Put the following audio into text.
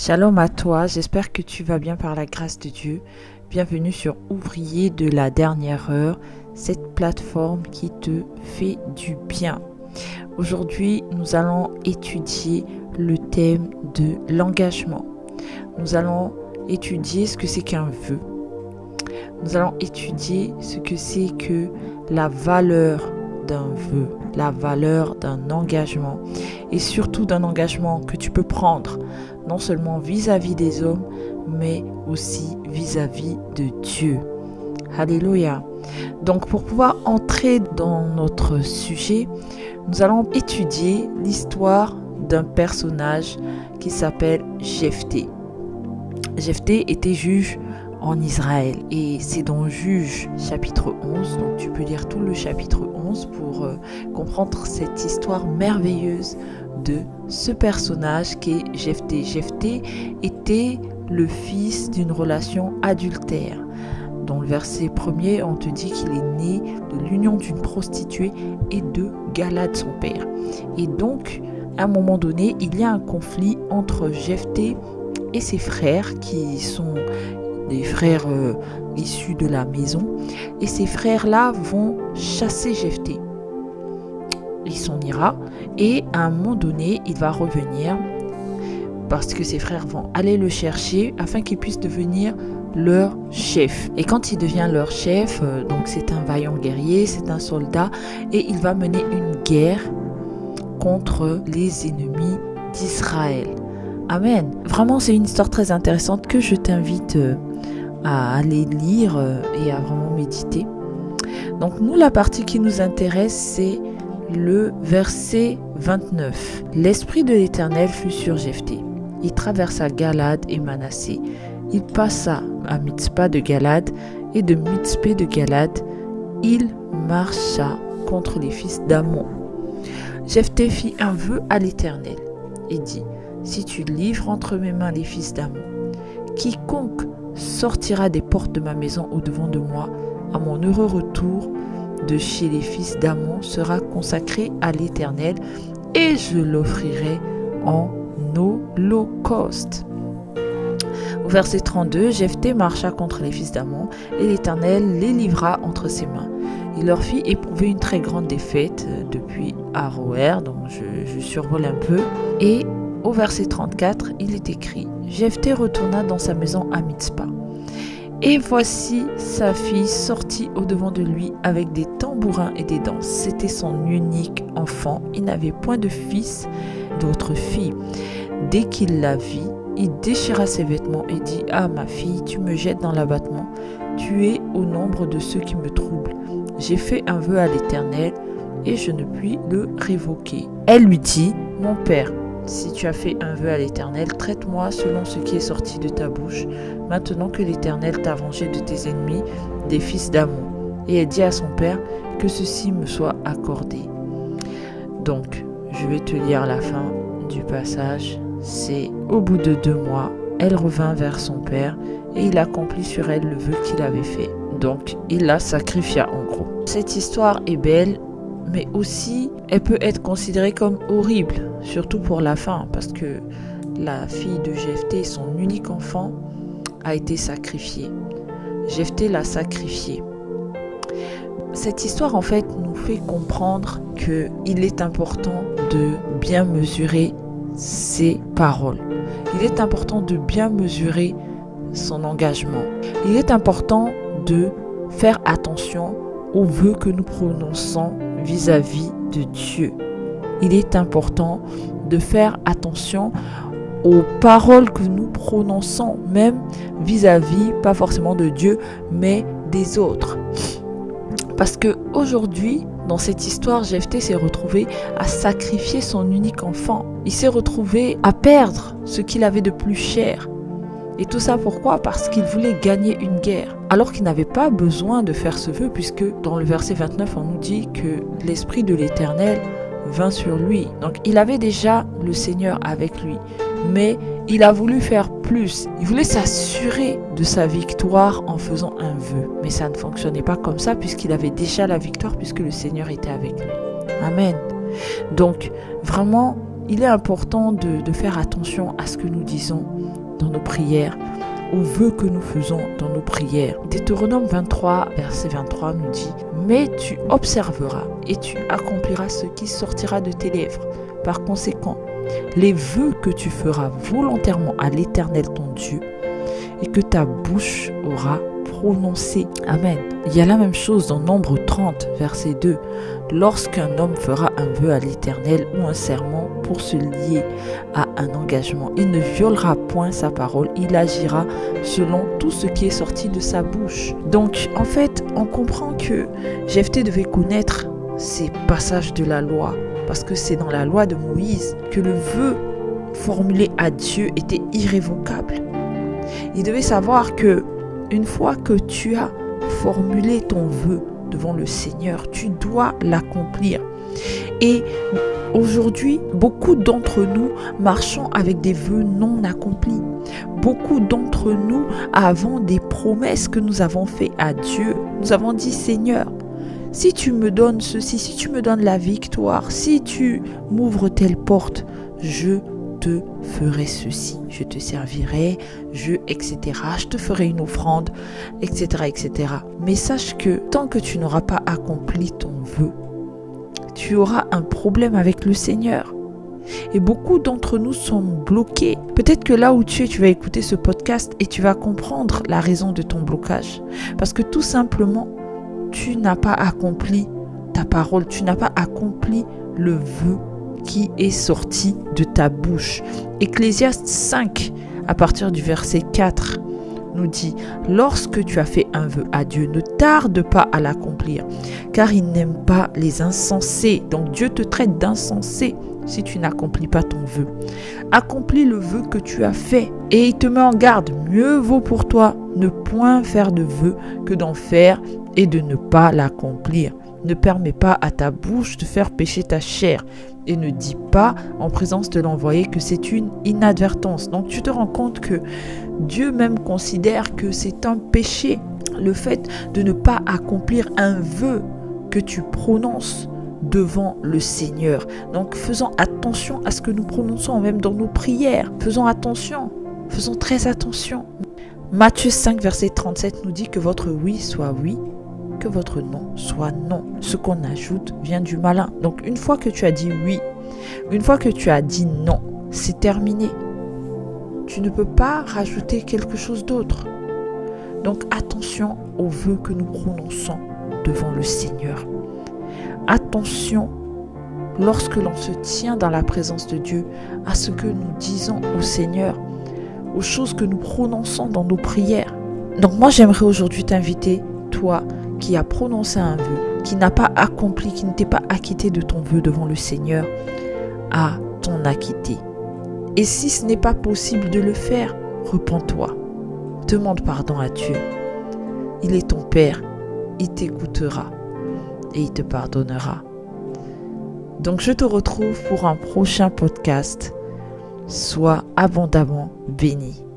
Shalom à toi, j'espère que tu vas bien par la grâce de Dieu. Bienvenue sur Ouvrier de la dernière heure, cette plateforme qui te fait du bien. Aujourd'hui, nous allons étudier le thème de l'engagement. Nous allons étudier ce que c'est qu'un vœu. Nous allons étudier ce que c'est que la valeur d'un vœu, la valeur d'un engagement et surtout d'un engagement que tu peux prendre non seulement vis-à-vis des hommes, mais aussi vis-à-vis de Dieu. Alléluia. Donc pour pouvoir entrer dans notre sujet, nous allons étudier l'histoire d'un personnage qui s'appelle Jephthé. Jephthé était juge en Israël. Et c'est dans Juge chapitre 11, donc tu peux lire tout le chapitre 11 pour euh, comprendre cette histoire merveilleuse de ce personnage qui est Jephthé. Jephthé était le fils d'une relation adultère. Dans le verset premier, on te dit qu'il est né de l'union d'une prostituée et de Galade, son père. Et donc, à un moment donné, il y a un conflit entre Jephthé et ses frères qui sont des frères euh, issus de la maison. Et ces frères-là vont chasser Jephthé. Il s'en ira et à un moment donné, il va revenir parce que ses frères vont aller le chercher afin qu'il puisse devenir leur chef. Et quand il devient leur chef, euh, donc c'est un vaillant guerrier, c'est un soldat, et il va mener une guerre contre les ennemis d'Israël. Amen. Vraiment, c'est une histoire très intéressante que je t'invite euh, à aller lire euh, et à vraiment méditer. Donc nous, la partie qui nous intéresse, c'est le verset 29. L'Esprit de l'Éternel fut sur Jephthé. Il traversa Galade et Manassé. Il passa à Mitzpah de Galade et de Mitzpah de Galade, il marcha contre les fils d'Amon. Jephthé fit un vœu à l'Éternel et dit, Si tu livres entre mes mains les fils d'Amon, quiconque sortira des portes de ma maison au-devant de moi, à mon heureux retour de chez les fils d'Amon sera consacré à l'Éternel, et je l'offrirai en holocauste. Au verset 32, Jephthé marcha contre les fils d'Amon, et l'Éternel les livra entre ses mains. Il leur fit éprouver une très grande défaite euh, depuis Aroer, donc je, je survole un peu. Et au verset 34, il est écrit Jephthé retourna dans sa maison à Mitzpah. Et voici sa fille sortie au-devant de lui avec des tambourins et des danses. C'était son unique enfant. Il n'avait point de fils, d'autre fille. Dès qu'il la vit, il déchira ses vêtements et dit Ah, ma fille, tu me jettes dans l'abattement. Tu es au nombre de ceux qui me troublent. J'ai fait un vœu à l'Éternel et je ne puis le révoquer. Elle lui dit Mon père, si tu as fait un vœu à l'Éternel, traite-moi selon ce qui est sorti de ta bouche, maintenant que l'Éternel t'a vengé de tes ennemis, des fils d'Amon. Et elle dit à son père que ceci me soit accordé. Donc, je vais te lire la fin du passage. C'est au bout de deux mois, elle revint vers son père et il accomplit sur elle le vœu qu'il avait fait. Donc, il la sacrifia en gros. Cette histoire est belle mais aussi elle peut être considérée comme horrible, surtout pour la fin, parce que la fille de Jephthé, son unique enfant, a été sacrifiée. Jephthé l'a sacrifié. Cette histoire en fait nous fait comprendre que il est important de bien mesurer ses paroles. Il est important de bien mesurer son engagement. Il est important de faire attention aux vœux que nous prononçons vis-à-vis de Dieu. Il est important de faire attention aux paroles que nous prononçons, même vis-à-vis, pas forcément de Dieu, mais des autres. Parce que aujourd'hui, dans cette histoire, Jephthé s'est retrouvé à sacrifier son unique enfant. Il s'est retrouvé à perdre ce qu'il avait de plus cher. Et tout ça pourquoi? Parce qu'il voulait gagner une guerre. Alors qu'il n'avait pas besoin de faire ce vœu, puisque dans le verset 29, on nous dit que l'Esprit de l'Éternel vint sur lui. Donc il avait déjà le Seigneur avec lui. Mais il a voulu faire plus. Il voulait s'assurer de sa victoire en faisant un vœu. Mais ça ne fonctionnait pas comme ça puisqu'il avait déjà la victoire puisque le Seigneur était avec lui. Amen. Donc vraiment, il est important de, de faire attention à ce que nous disons dans nos prières, aux vœux que nous faisons dans nos prières. Deutéronome 23, verset 23 nous dit, Mais tu observeras et tu accompliras ce qui sortira de tes lèvres. Par conséquent, les vœux que tu feras volontairement à l'Éternel ton Dieu et que ta bouche aura prononcé. Amen. Il y a la même chose dans Nombre 30, verset 2. Lorsqu'un homme fera un vœu à l'Éternel ou un serment pour se lier à un engagement, il ne violera point sa parole, il agira selon tout ce qui est sorti de sa bouche. Donc, en fait, on comprend que Jephthé devait connaître ces passages de la loi, parce que c'est dans la loi de Moïse que le vœu formulé à Dieu était irrévocable. Il devait savoir que une fois que tu as formulé ton vœu devant le Seigneur, tu dois l'accomplir. Et aujourd'hui, beaucoup d'entre nous marchons avec des vœux non accomplis. Beaucoup d'entre nous avons des promesses que nous avons faites à Dieu. Nous avons dit, Seigneur, si tu me donnes ceci, si tu me donnes la victoire, si tu m'ouvres telle porte, je te ferai ceci, je te servirai, je, etc. Je te ferai une offrande, etc., etc. Mais sache que tant que tu n'auras pas accompli ton vœu, tu auras un problème avec le Seigneur. Et beaucoup d'entre nous sont bloqués. Peut-être que là où tu es, tu vas écouter ce podcast et tu vas comprendre la raison de ton blocage. Parce que tout simplement, tu n'as pas accompli ta parole, tu n'as pas accompli le vœu qui est sorti de ta bouche. Ecclésiaste 5, à partir du verset 4, nous dit, lorsque tu as fait un vœu à Dieu, ne tarde pas à l'accomplir, car il n'aime pas les insensés. Donc Dieu te traite d'insensé si tu n'accomplis pas ton vœu. Accomplis le vœu que tu as fait et il te met en garde. Mieux vaut pour toi ne point faire de vœu que d'en faire et de ne pas l'accomplir. Ne permets pas à ta bouche de faire pécher ta chair et ne dis pas en présence de l'envoyé que c'est une inadvertance. Donc tu te rends compte que Dieu même considère que c'est un péché le fait de ne pas accomplir un vœu que tu prononces devant le Seigneur. Donc faisons attention à ce que nous prononçons même dans nos prières. Faisons attention, faisons très attention. Matthieu 5 verset 37 nous dit que votre oui soit oui que votre non soit non. Ce qu'on ajoute vient du malin. Donc une fois que tu as dit oui, une fois que tu as dit non, c'est terminé. Tu ne peux pas rajouter quelque chose d'autre. Donc attention aux vœux que nous prononçons devant le Seigneur. Attention lorsque l'on se tient dans la présence de Dieu à ce que nous disons au Seigneur, aux choses que nous prononçons dans nos prières. Donc moi j'aimerais aujourd'hui t'inviter, toi, qui a prononcé un vœu, qui n'a pas accompli, qui ne t'est pas acquitté de ton vœu devant le Seigneur, à t'en acquitter. Et si ce n'est pas possible de le faire, repens-toi. Demande pardon à Dieu. Il est ton Père, il t'écoutera et il te pardonnera. Donc je te retrouve pour un prochain podcast. Sois abondamment béni.